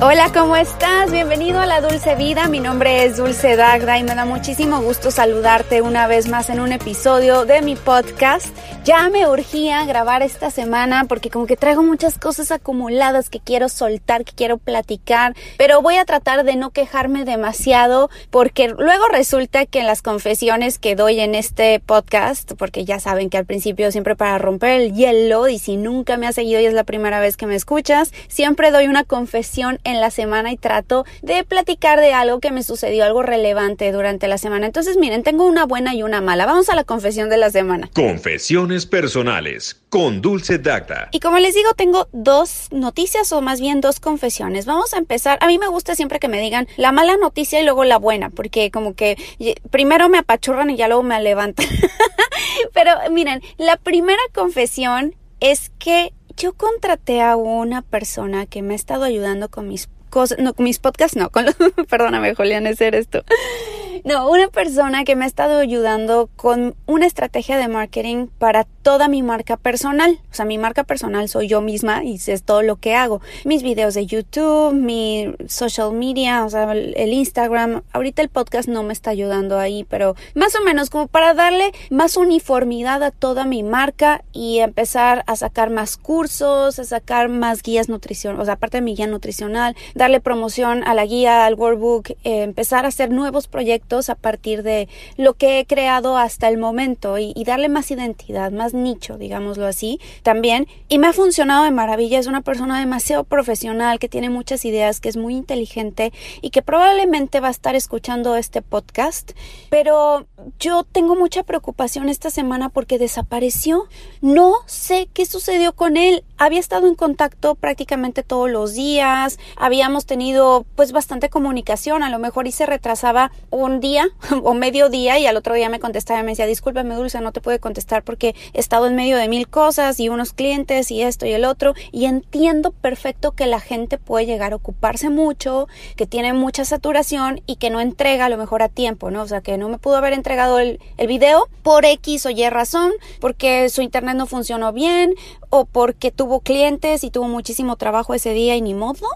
Hola, ¿cómo estás? Bienvenido a la Dulce Vida. Mi nombre es Dulce Dagda y me da muchísimo gusto saludarte una vez más en un episodio de mi podcast. Ya me urgía grabar esta semana porque como que traigo muchas cosas acumuladas que quiero soltar, que quiero platicar, pero voy a tratar de no quejarme demasiado porque luego resulta que en las confesiones que doy en este podcast, porque ya saben que al principio siempre para romper el hielo y si nunca me has seguido y es la primera vez que me escuchas, siempre doy una confesión en la semana y trato de platicar de algo que me sucedió, algo relevante durante la semana. Entonces, miren, tengo una buena y una mala. Vamos a la confesión de la semana. Confesiones personales con Dulce Dacta. Y como les digo, tengo dos noticias o más bien dos confesiones. Vamos a empezar. A mí me gusta siempre que me digan la mala noticia y luego la buena, porque como que primero me apachurran y ya luego me levantan. Pero miren, la primera confesión es que yo contraté a una persona que me ha estado ayudando con mis cosas, no, con mis podcasts, no, con los, perdóname, Julián, hacer esto. No, una persona que me ha estado ayudando con una estrategia de marketing para toda mi marca personal. O sea, mi marca personal soy yo misma y es todo lo que hago. Mis videos de YouTube, mi social media, o sea, el Instagram. Ahorita el podcast no me está ayudando ahí, pero más o menos como para darle más uniformidad a toda mi marca y empezar a sacar más cursos, a sacar más guías nutrición, o sea, aparte de mi guía nutricional, darle promoción a la guía, al workbook, eh, empezar a hacer nuevos proyectos a partir de lo que he creado hasta el momento y, darle más identidad, más nicho, digámoslo así, también. Y me ha funcionado de maravilla. Es una persona demasiado profesional, que tiene muchas ideas, que es muy inteligente y que probablemente va a estar escuchando este podcast. Pero yo tengo mucha preocupación esta semana porque desapareció. No sé qué sucedió con él. Había estado en contacto prácticamente todos los días. Habíamos tenido pues bastante comunicación. A lo mejor y se retrasaba un día o medio día y al otro día me contestaba y me decía, discúlpame Dulce, no te puedo contestar porque he estado en medio de mil cosas y unos clientes y esto y el otro y entiendo perfecto que la gente puede llegar a ocuparse mucho, que tiene mucha saturación y que no entrega a lo mejor a tiempo, ¿no? O sea, que no me pudo haber entregado el, el video por X o Y razón, porque su internet no funcionó bien o porque tuvo clientes y tuvo muchísimo trabajo ese día y ni modo.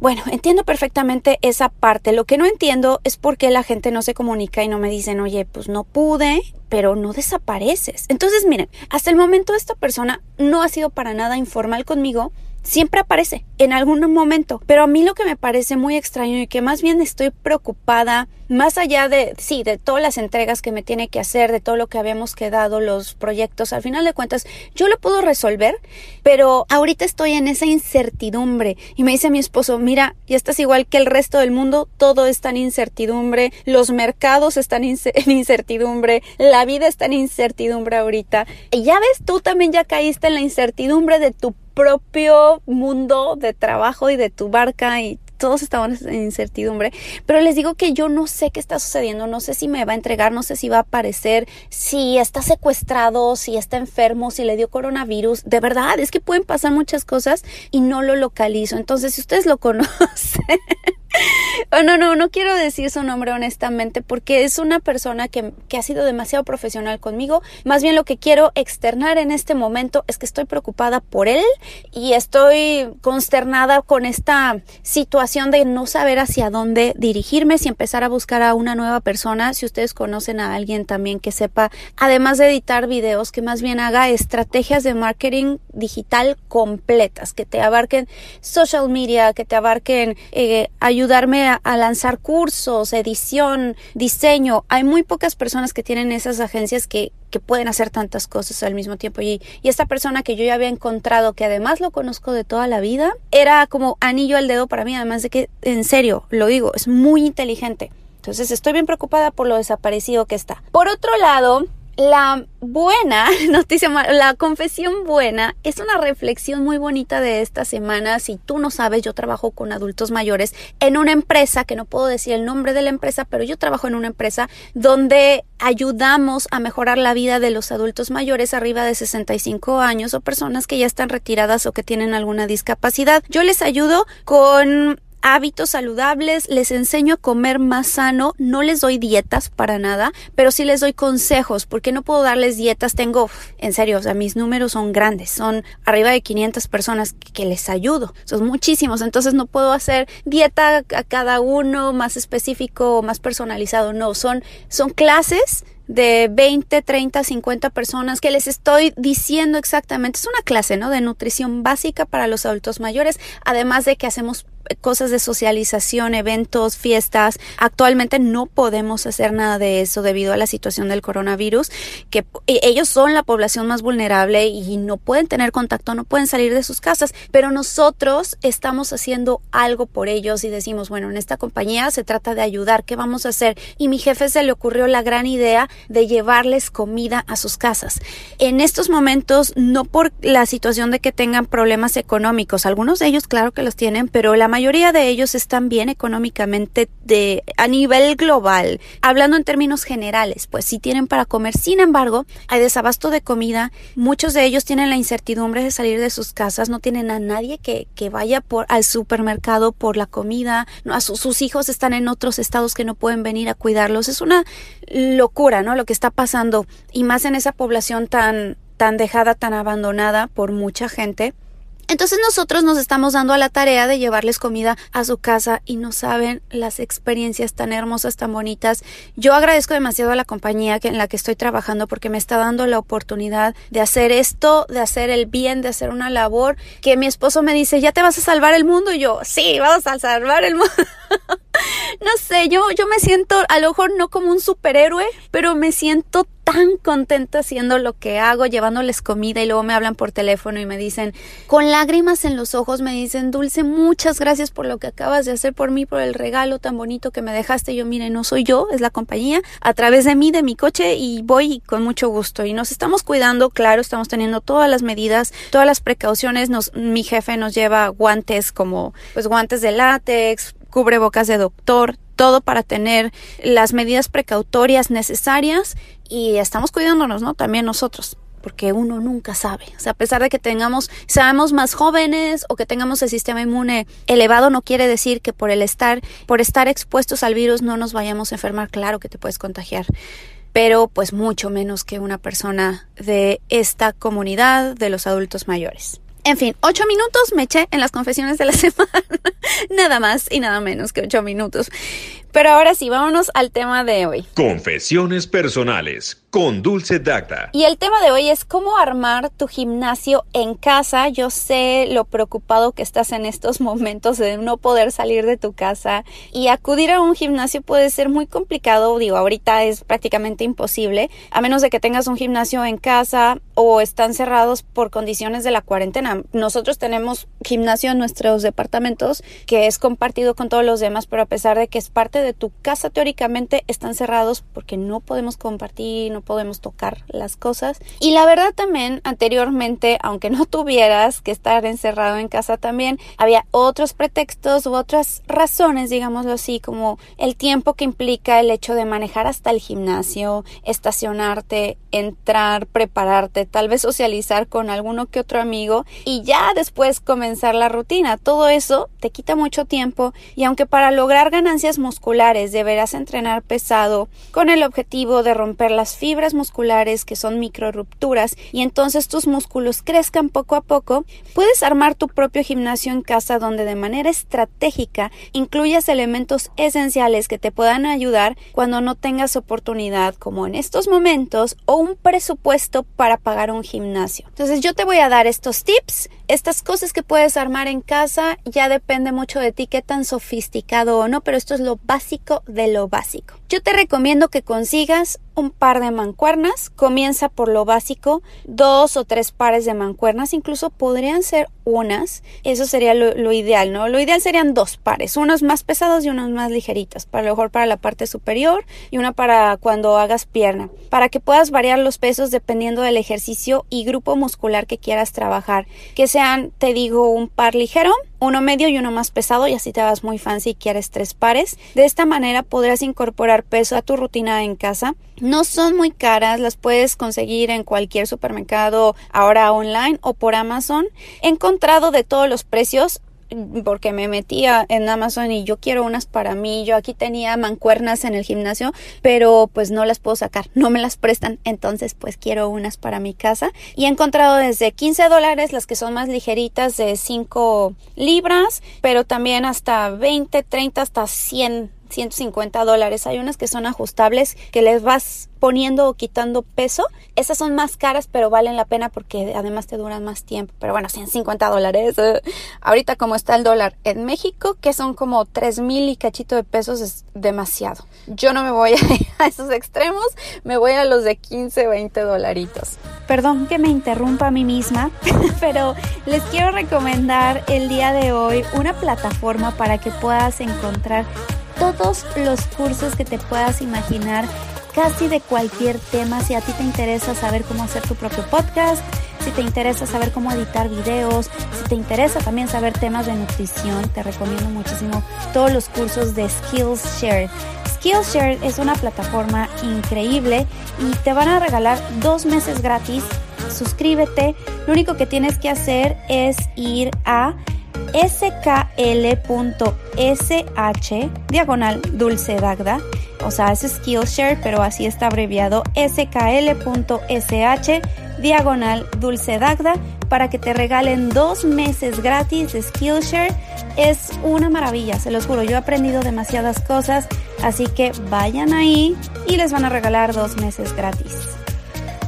Bueno, entiendo perfectamente esa parte. Lo que no entiendo es por qué la gente no se comunica y no me dicen, oye, pues no pude, pero no desapareces. Entonces, miren, hasta el momento esta persona no ha sido para nada informal conmigo siempre aparece en algún momento. Pero a mí lo que me parece muy extraño y que más bien estoy preocupada, más allá de, sí, de todas las entregas que me tiene que hacer, de todo lo que habíamos quedado, los proyectos, al final de cuentas, yo lo puedo resolver, pero ahorita estoy en esa incertidumbre. Y me dice mi esposo, mira, ya estás igual que el resto del mundo, todo está en incertidumbre, los mercados están en incertidumbre, la vida está en incertidumbre ahorita. Y ya ves, tú también ya caíste en la incertidumbre de tu propio mundo de trabajo y de tu barca y todos estamos en incertidumbre, pero les digo que yo no sé qué está sucediendo, no sé si me va a entregar, no sé si va a aparecer, si está secuestrado, si está enfermo, si le dio coronavirus, de verdad, es que pueden pasar muchas cosas y no lo localizo, entonces si ustedes lo conocen, oh, no, no, no quiero decir su nombre honestamente porque es una persona que, que, ha sido demasiado profesional conmigo. Más bien lo que quiero externar en este momento es que estoy preocupada por él y estoy consternada con esta situación de no saber hacia dónde dirigirme, si empezar a buscar a una nueva persona, si ustedes conocen a alguien también que sepa, además de editar videos, que más bien haga estrategias de marketing digital completas, que te abarquen social media, que te abarquen eh, ayudarme a, lanzar cursos, edición, diseño. Hay muy pocas personas que tienen esas agencias que, que pueden hacer tantas cosas al mismo tiempo. Y, y, esta persona que yo ya había encontrado, que además lo conozco de toda la vida, era como anillo al dedo para mí, además de que, en serio, lo digo, es muy inteligente. Entonces estoy bien preocupada por lo desaparecido que está. Por otro lado, la buena noticia, la confesión buena es una reflexión muy bonita de esta semana. Si tú no sabes, yo trabajo con adultos mayores en una empresa, que no puedo decir el nombre de la empresa, pero yo trabajo en una empresa donde ayudamos a mejorar la vida de los adultos mayores arriba de 65 años o personas que ya están retiradas o que tienen alguna discapacidad. Yo les ayudo con hábitos saludables, les enseño a comer más sano, no les doy dietas para nada, pero sí les doy consejos, porque no puedo darles dietas, tengo, en serio, o sea, mis números son grandes, son arriba de 500 personas que, les ayudo, son muchísimos, entonces no puedo hacer dieta a cada uno más específico o más personalizado, no, son, son clases de 20, 30, 50 personas que les estoy diciendo exactamente. Es una clase, ¿no? De nutrición básica para los adultos mayores, además de que hacemos cosas de socialización, eventos, fiestas. Actualmente no podemos hacer nada de eso debido a la situación del coronavirus, que ellos son la población más vulnerable y no pueden tener contacto, no pueden salir de sus casas, pero nosotros estamos haciendo algo por ellos y decimos, bueno, en esta compañía se trata de ayudar, ¿qué vamos a hacer? Y mi jefe se le ocurrió la gran idea de llevarles comida a sus casas. En estos momentos, no por la situación de que tengan problemas económicos, algunos de ellos claro que los tienen, pero la mayoría de ellos están bien económicamente de, a nivel global. Hablando en términos generales, pues sí tienen para comer. Sin embargo, hay desabasto de comida. Muchos de ellos tienen la incertidumbre de salir de sus casas. No tienen a nadie que, que vaya por, al supermercado por la comida. Sus hijos están en otros estados que no pueden venir a cuidarlos. Es una locura, ¿no? Lo que está pasando. Y más en esa población tan, tan dejada, tan abandonada por mucha gente. Entonces nosotros nos estamos dando a la tarea de llevarles comida a su casa y no saben las experiencias tan hermosas, tan bonitas. Yo agradezco demasiado a la compañía en la que estoy trabajando porque me está dando la oportunidad de hacer esto, de hacer el bien, de hacer una labor que mi esposo me dice, ¿ya te vas a salvar el mundo? Y yo, sí, vamos a salvar el mundo. no sé, yo, yo me siento a lo mejor no como un superhéroe, pero me siento tan contenta haciendo lo que hago, llevándoles comida y luego me hablan por teléfono y me dicen, con lágrimas en los ojos, me dicen, Dulce, muchas gracias por lo que acabas de hacer por mí, por el regalo tan bonito que me dejaste. Yo, mire, no soy yo, es la compañía, a través de mí, de mi coche y voy con mucho gusto. Y nos estamos cuidando, claro, estamos teniendo todas las medidas, todas las precauciones. Nos, mi jefe nos lleva guantes como, pues guantes de látex, cubrebocas de doctor, todo para tener las medidas precautorias necesarias y estamos cuidándonos, ¿no? También nosotros porque uno nunca sabe. O sea, a pesar de que tengamos, seamos más jóvenes o que tengamos el sistema inmune elevado, no quiere decir que por el estar, por estar expuestos al virus no nos vayamos a enfermar. Claro que te puedes contagiar, pero pues mucho menos que una persona de esta comunidad de los adultos mayores. En fin, ocho minutos me eché en las confesiones de la semana. nada más y nada menos que ocho minutos. Pero ahora sí, vámonos al tema de hoy. Confesiones personales con Dulce Dacta. Y el tema de hoy es cómo armar tu gimnasio en casa. Yo sé lo preocupado que estás en estos momentos de no poder salir de tu casa y acudir a un gimnasio puede ser muy complicado. Digo, ahorita es prácticamente imposible, a menos de que tengas un gimnasio en casa o están cerrados por condiciones de la cuarentena. Nosotros tenemos gimnasio en nuestros departamentos que es compartido con todos los demás, pero a pesar de que es parte de tu casa teóricamente están cerrados porque no podemos compartir, no podemos tocar las cosas. Y la verdad también anteriormente, aunque no tuvieras que estar encerrado en casa también, había otros pretextos u otras razones, digámoslo así, como el tiempo que implica el hecho de manejar hasta el gimnasio, estacionarte, entrar, prepararte, tal vez socializar con alguno que otro amigo y ya después comenzar la rutina. Todo eso te quita mucho tiempo y aunque para lograr ganancias musculares deberás entrenar pesado con el objetivo de romper las fibras musculares que son micro rupturas y entonces tus músculos crezcan poco a poco, puedes armar tu propio gimnasio en casa donde de manera estratégica incluyas elementos esenciales que te puedan ayudar cuando no tengas oportunidad como en estos momentos o un presupuesto para pagar un gimnasio. Entonces yo te voy a dar estos tips, estas cosas que puedes armar en casa, ya depende mucho de ti qué tan sofisticado o no, pero esto es lo básico de lo básico. Yo te recomiendo que consigas un par de mancuernas, comienza por lo básico, dos o tres pares de mancuernas, incluso podrían ser unas, eso sería lo, ideal, ¿no? Lo ideal serían dos pares, unos más pesados y unos más ligeritas, para lo mejor para la parte superior y una para cuando hagas pierna, para que puedas variar los pesos dependiendo del ejercicio y grupo muscular que quieras trabajar, que sean, te digo, un par ligero, uno medio y uno más pesado y así te vas muy fancy y quieres tres pares. De esta manera podrás incorporar peso a tu rutina en casa. No son muy caras, las puedes conseguir en cualquier supermercado ahora online o por Amazon. He encontrado de todos los precios porque me metía en Amazon y yo quiero unas para mí. Yo aquí tenía mancuernas en el gimnasio, pero pues no las puedo sacar, no me las prestan. Entonces, pues quiero unas para mi casa. Y he encontrado desde 15 dólares las que son más ligeritas de 5 libras, pero también hasta 20, 30, hasta 100 150 dólares. Hay unas que son ajustables que les vas poniendo o quitando peso. Esas son más caras, pero valen la pena porque además te duran más tiempo. Pero bueno, 150 dólares. Eh. Ahorita como está el dólar en México, que son como 3 mil y cachito de pesos, es demasiado. Yo no me voy a, esos extremos, me voy a los de 15, 20 dolaritos. Perdón que me interrumpa a mí misma, pero les quiero recomendar el día de hoy una plataforma para que puedas encontrar todos los cursos que te puedas imaginar, casi de cualquier tema. Si a ti te interesa saber cómo hacer tu propio podcast, si te interesa saber cómo editar videos, si te interesa también saber temas de nutrición, te recomiendo muchísimo todos los cursos de Skillshare. Skillshare es una plataforma increíble y te van a regalar dos meses gratis. Suscríbete. Lo único que tienes que hacer es ir a skl.sh diagonal dulce dagda. O sea, es Skillshare, pero así está abreviado skl.sh diagonal dulce dagda para que te regalen dos meses gratis de Skillshare. Es una maravilla, se los juro. Yo he aprendido demasiadas cosas, así que vayan ahí y les van a regalar dos meses gratis.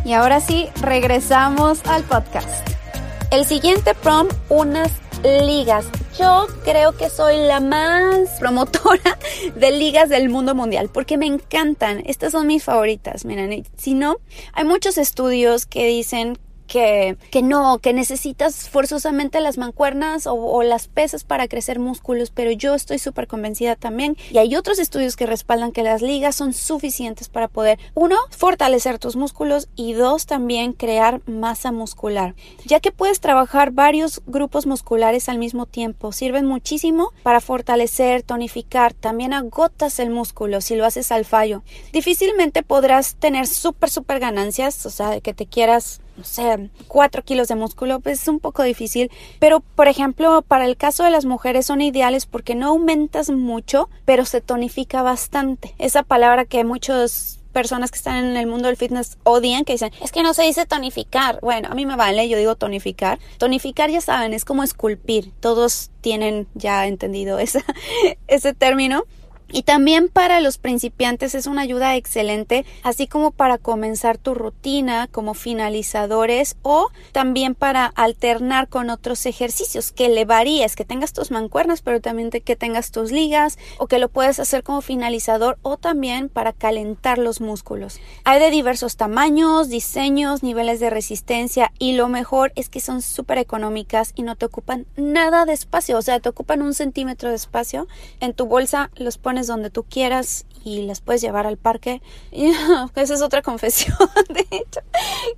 Y ahora sí, regresamos al podcast. El siguiente prom, unas ligas. Yo creo que soy la más promotora de ligas del mundo mundial porque me encantan. Estas son mis favoritas. Miren, si no, hay muchos estudios que dicen que, no, que necesitas forzosamente las mancuernas o, las pesas para crecer músculos, pero yo estoy súper convencida también y hay otros estudios que respaldan que las ligas son suficientes para poder, uno, fortalecer tus músculos y dos, también crear masa muscular, ya que puedes trabajar varios grupos musculares al mismo tiempo, sirven muchísimo para fortalecer, tonificar, también agotas el músculo si lo haces al fallo. Difícilmente podrás tener súper, súper ganancias, o sea, que te quieras no sé, 4 kilos de músculo, pues es un poco difícil. Pero, por ejemplo, para el caso de las mujeres son ideales porque no aumentas mucho, pero se tonifica bastante. Esa palabra que muchas personas que están en el mundo del fitness odian, que dicen, es que no se dice tonificar. Bueno, a mí me vale, yo digo tonificar. Tonificar, ya saben, es como esculpir. Todos tienen ya entendido esa, ese término. Y también para los principiantes es una ayuda excelente, así como para comenzar tu rutina como finalizadores o también para alternar con otros ejercicios, que le varíes, que tengas tus mancuernas, pero también que tengas tus ligas o que lo puedes hacer como finalizador o también para calentar los músculos. Hay de diversos tamaños, diseños, niveles de resistencia y lo mejor es que son súper económicas y no te ocupan nada de espacio, o sea, te ocupan un centímetro de espacio. En tu bolsa los pones donde tú quieras y las puedes llevar al parque. Esa es otra confesión, de hecho,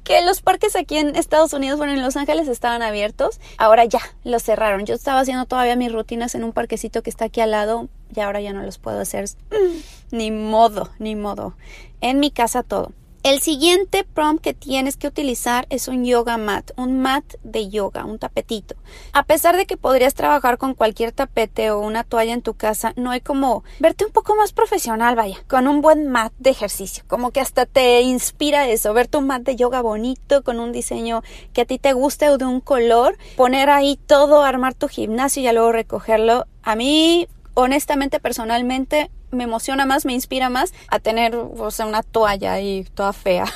que los parques aquí en Estados Unidos, bueno, en Los Ángeles estaban abiertos, ahora ya los cerraron. Yo estaba haciendo todavía mis rutinas en un parquecito que está aquí al lado y ahora ya no los puedo hacer. Ni modo, ni modo. En mi casa todo. El siguiente prompt que tienes que utilizar es un yoga mat, un mat de yoga, un tapetito. A pesar de que podrías trabajar con cualquier tapete o una toalla en tu casa, no hay como verte un poco más profesional, vaya, con un buen mat de ejercicio. Como que hasta te inspira eso, verte un mat de yoga bonito, con un diseño que a ti te guste o de un color, poner ahí todo, armar tu gimnasio y luego recogerlo. A mí, honestamente, personalmente, me emociona más, me inspira más a tener, o sea, una toalla ahí toda fea.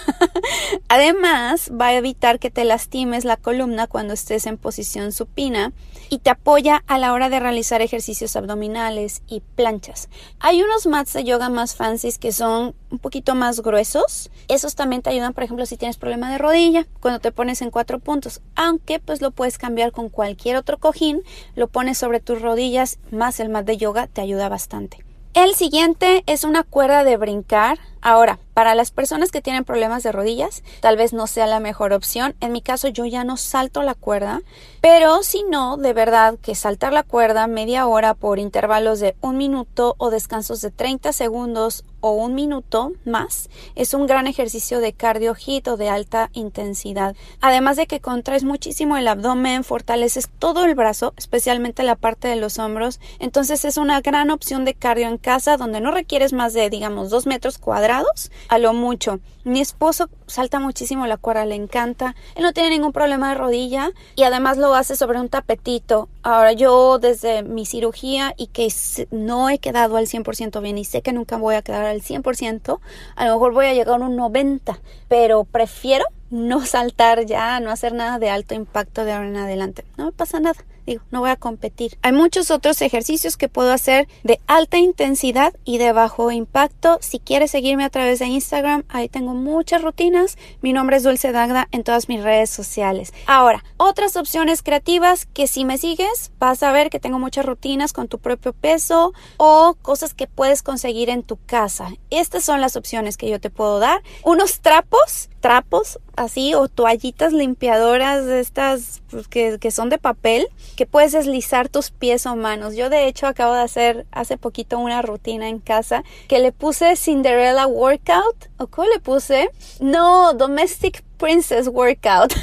Además, va a evitar que te lastimes la columna cuando estés en posición supina y te apoya a la hora de realizar ejercicios abdominales y planchas. Hay unos mats de yoga más fancies que son un poquito más gruesos. Esos también te ayudan, por ejemplo, si tienes problema de rodilla, cuando te pones en cuatro puntos. Aunque pues lo puedes cambiar con cualquier otro cojín, lo pones sobre tus rodillas, más el mat de yoga te ayuda bastante. El siguiente es una cuerda de brincar. Ahora, para las personas que tienen problemas de rodillas, tal vez no sea la mejor opción. En mi caso, yo ya no salto la cuerda, pero si no, de verdad que saltar la cuerda media hora por intervalos de un minuto o descansos de 30 segundos o un minuto más es un gran ejercicio de cardio hit o de alta intensidad. Además de que contraes muchísimo el abdomen, fortaleces todo el brazo, especialmente la parte de los hombros. Entonces es una gran opción de cardio en casa donde no requieres más de, digamos, dos metros cuadrados a lo mucho. Mi esposo salta muchísimo la cuerda, le encanta. Él no tiene ningún problema de rodilla y además lo hace sobre un tapetito. Ahora yo desde mi cirugía y que no he quedado al 100% bien y sé que nunca voy a quedar al 100%, a lo mejor voy a llegar a un 90%, pero prefiero no saltar ya, no hacer nada de alto impacto de ahora en adelante. No me pasa nada no voy a competir. Hay muchos otros ejercicios que puedo hacer de alta intensidad y de bajo impacto. Si quieres seguirme a través de Instagram, ahí tengo muchas rutinas. Mi nombre es Dulce Dagda en todas mis redes sociales. Ahora, otras opciones creativas que si me sigues, vas a ver que tengo muchas rutinas con tu propio peso o cosas que puedes conseguir en tu casa. Estas son las opciones que yo te puedo dar. Unos trapos trapos así o toallitas limpiadoras estas pues, que, que, son de papel que puedes deslizar tus pies o manos. Yo de hecho acabo de hacer hace poquito una rutina en casa que le puse Cinderella Workout o cómo le puse no Domestic Princess Workout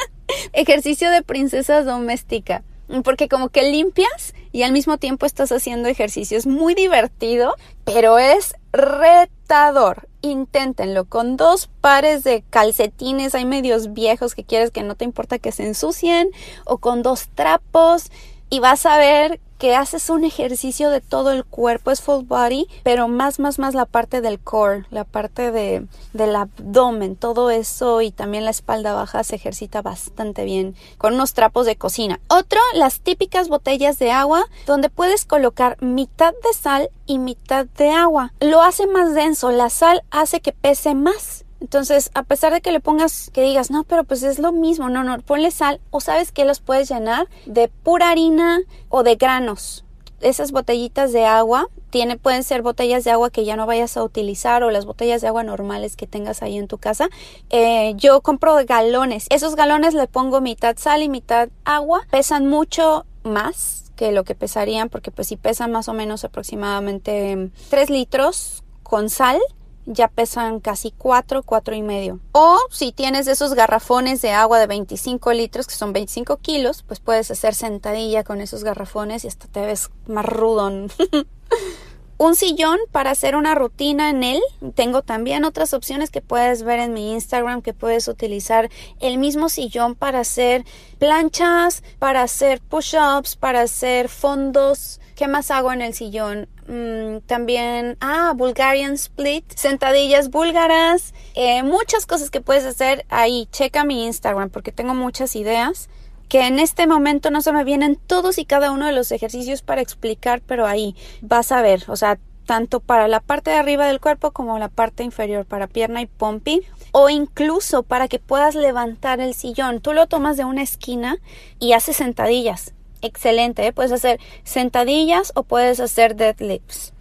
ejercicio de princesa doméstica porque como que limpias y al mismo tiempo estás haciendo ejercicio. Es muy divertido, pero es Inténtenlo con dos pares de calcetines, hay medios viejos que quieres que no te importa que se ensucien, o con dos trapos y vas a ver que haces un ejercicio de todo el cuerpo, es full body, pero más, más, más la parte del core, la parte de, del abdomen, todo eso y también la espalda baja se ejercita bastante bien con unos trapos de cocina. Otro, las típicas botellas de agua donde puedes colocar mitad de sal y mitad de agua. Lo hace más denso, la sal hace que pese más. Entonces, a pesar de que le pongas, que digas, no, pero pues es lo mismo, no, no, ponle sal o sabes que los puedes llenar de pura harina o de granos. Esas botellitas de agua tiene, pueden ser botellas de agua que ya no vayas a utilizar o las botellas de agua normales que tengas ahí en tu casa. Eh, yo compro galones. Esos galones le pongo mitad sal y mitad agua. Pesan mucho más que lo que pesarían porque pues si pesan más o menos aproximadamente 3 litros con sal ya pesan casi 4, 4 y medio. O si tienes esos garrafones de agua de 25 litros, que son 25 kilos, pues puedes hacer sentadilla con esos garrafones y hasta te ves más rudón. un sillón para hacer una rutina en él. Tengo también otras opciones que puedes ver en mi Instagram que puedes utilizar el mismo sillón para hacer planchas, para hacer push-ups, para hacer fondos. ¿Qué más hago en el sillón? Mm, también, ah, Bulgarian Split, sentadillas búlgaras, eh, muchas cosas que puedes hacer ahí. Checa mi Instagram porque tengo muchas ideas que en este momento no se me vienen todos y cada uno de los ejercicios para explicar, pero ahí vas a ver, o sea, tanto para la parte de arriba del cuerpo como la parte inferior, para pierna y pompi, o incluso para que puedas levantar el sillón. Tú lo tomas de una esquina y haces sentadillas excelente. ¿eh? Puedes hacer sentadillas o puedes hacer deadlifts.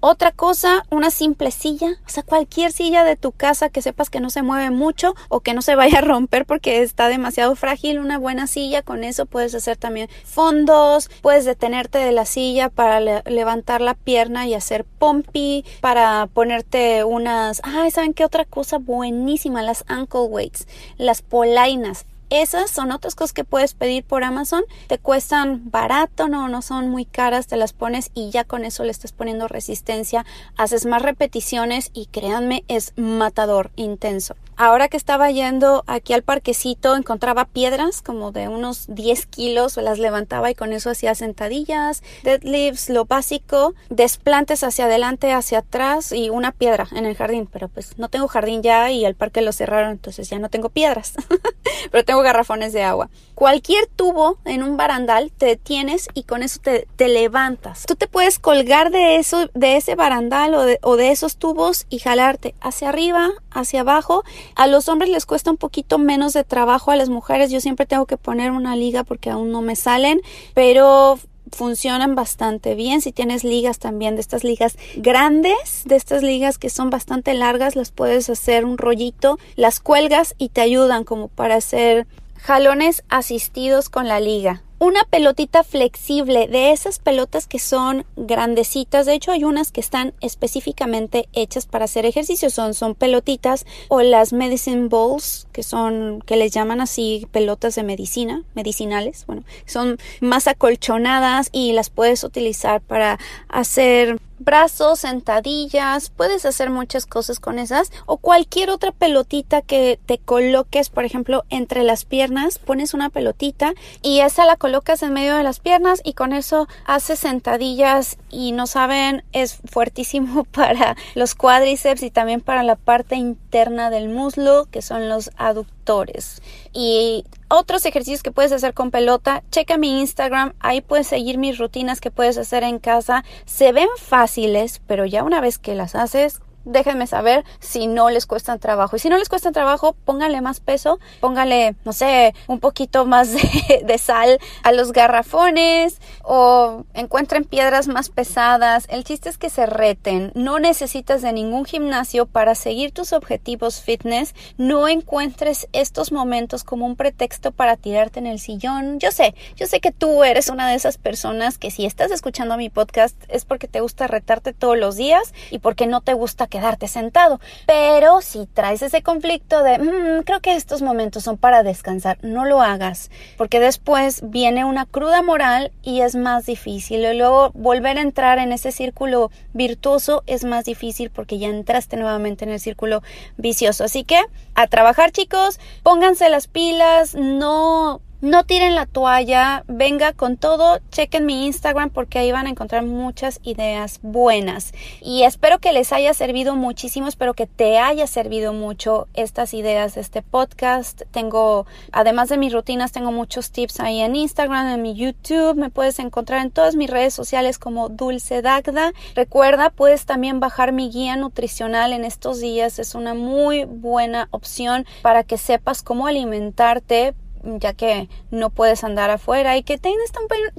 Otra cosa, una simple silla, o sea, cualquier silla de tu casa que sepas que no se mueve mucho o que no se vaya a romper porque está demasiado frágil, una buena silla, con eso puedes hacer también fondos, puedes detenerte de la silla para levantar la pierna y hacer pompi, para ponerte unas, ay, ¿saben qué otra cosa buenísima? Las ankle weights, las polainas Esas son otras cosas que puedes pedir por Amazon. Te cuestan barato, no, no son muy caras, te las pones y ya con eso le estás poniendo resistencia. Haces más repeticiones y créanme, es matador, intenso. Ahora que estaba yendo aquí al parquecito, encontraba piedras como de unos 10 kilos, las levantaba y con eso hacía sentadillas, deadlifts, lo básico, desplantes hacia adelante, hacia atrás y una piedra en el jardín. Pero pues no tengo jardín ya y el parque lo cerraron, entonces ya no tengo piedras. Pero tengo garrafones de agua. Cualquier tubo en un barandal te detienes y con eso te, levantas. Tú te puedes colgar de eso, de ese barandal o de, o de esos tubos y jalarte hacia arriba, hacia abajo a los hombres les cuesta un poquito menos de trabajo, a las mujeres yo siempre tengo que poner una liga porque aún no me salen, pero funcionan bastante bien. Si tienes ligas también de estas ligas grandes, de estas ligas que son bastante largas, las puedes hacer un rollito, las cuelgas y te ayudan como para hacer jalones asistidos con la liga una pelotita flexible de esas pelotas que son grandecitas de hecho hay unas que están específicamente hechas para hacer ejercicio son son pelotitas o las medicine balls que son que les llaman así pelotas de medicina medicinales bueno son más acolchonadas y las puedes utilizar para hacer brazos, sentadillas, puedes hacer muchas cosas con esas o cualquier otra pelotita que te coloques, por ejemplo, entre las piernas, pones una pelotita y esa la colocas en medio de las piernas y con eso haces sentadillas y no saben, es fuertísimo para los cuádriceps y también para la parte interna del muslo, que son los aductores. Y otros ejercicios que puedes hacer con pelota, checa mi Instagram, ahí puedes seguir mis rutinas que puedes hacer en casa. Se ven fáciles, pero ya una vez que las haces, déjenme saber si no les cuesta trabajo. Y si no les cuesta trabajo, pónganle más peso, póngale, no sé, un poquito más de, sal a los garrafones o encuentren piedras más pesadas. El chiste es que se reten. No necesitas de ningún gimnasio para seguir tus objetivos fitness. No encuentres estos momentos como un pretexto para tirarte en el sillón. Yo sé, yo sé que tú eres una de esas personas que si estás escuchando mi podcast es porque te gusta retarte todos los días y porque no te gusta que quedarte sentado. Pero si traes ese conflicto de, mm, creo que estos momentos son para descansar, no lo hagas, porque después viene una cruda moral y es más difícil. Y luego volver a entrar en ese círculo virtuoso es más difícil porque ya entraste nuevamente en el círculo vicioso. Así que a trabajar chicos, pónganse las pilas, no no tiren la toalla, venga con todo, chequen mi Instagram porque ahí van a encontrar muchas ideas buenas. Y espero que les haya servido muchísimo, espero que te haya servido mucho estas ideas de este podcast. Tengo, además de mis rutinas, tengo muchos tips ahí en Instagram, en mi YouTube, me puedes encontrar en todas mis redes sociales como Dulce Dagda. Recuerda, puedes también bajar mi guía nutricional en estos días, es una muy buena opción para que sepas cómo alimentarte ya que no puedes andar afuera y que tienes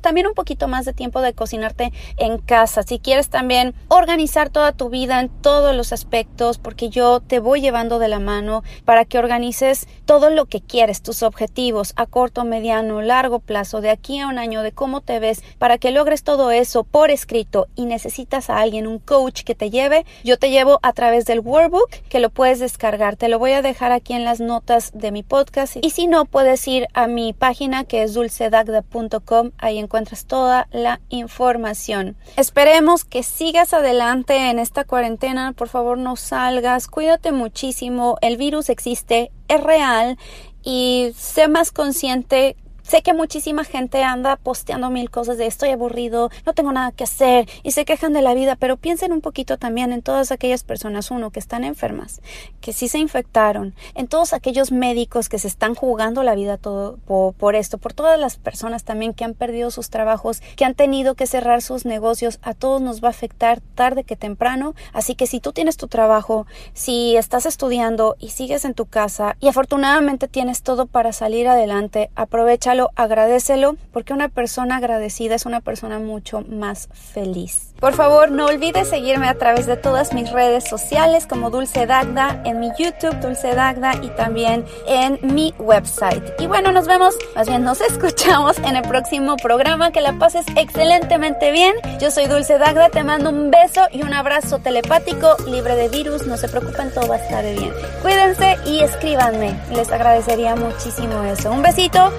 también un poquito más de tiempo de cocinarte en casa. Si quieres también organizar toda tu vida en todos los aspectos, porque yo te voy llevando de la mano para que organices todo lo que quieres, tus objetivos a corto, mediano, largo plazo, de aquí a un año, de cómo te ves, para que logres todo eso por escrito y necesitas a alguien, un coach que te lleve, yo te llevo a través del workbook que lo puedes descargar. Te lo voy a dejar aquí en las notas de mi podcast y si no puedes ir a mi página que es dulcedagda.com. Ahí encuentras toda la información. Esperemos que sigas adelante en esta cuarentena. Por favor, no salgas. Cuídate muchísimo. El virus existe, es real y sé más consciente Sé que muchísima gente anda posteando mil cosas de estoy aburrido, no tengo nada que hacer y se quejan de la vida, pero piensen un poquito también en todas aquellas personas, uno, que están enfermas, que sí se infectaron, en todos aquellos médicos que se están jugando la vida todo por, esto, por todas las personas también que han perdido sus trabajos, que han tenido que cerrar sus negocios, a todos nos va a afectar tarde que temprano, así que si tú tienes tu trabajo, si estás estudiando y sigues en tu casa y afortunadamente tienes todo para salir adelante, aprovecha Aprécialo, agradecelo, porque una persona agradecida es una persona mucho más feliz. Por favor, no olvides seguirme a través de todas mis redes sociales como Dulce Dagda, en mi YouTube Dulce Dagda y también en mi website. Y bueno, nos vemos, más bien nos escuchamos en el próximo programa. Que la pases excelentemente bien. Yo soy Dulce Dagda, te mando un beso y un abrazo telepático libre de virus. No se preocupen, todo va a estar bien. Cuídense y escríbanme. Les agradecería muchísimo eso. Un besito.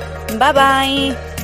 Bye bye.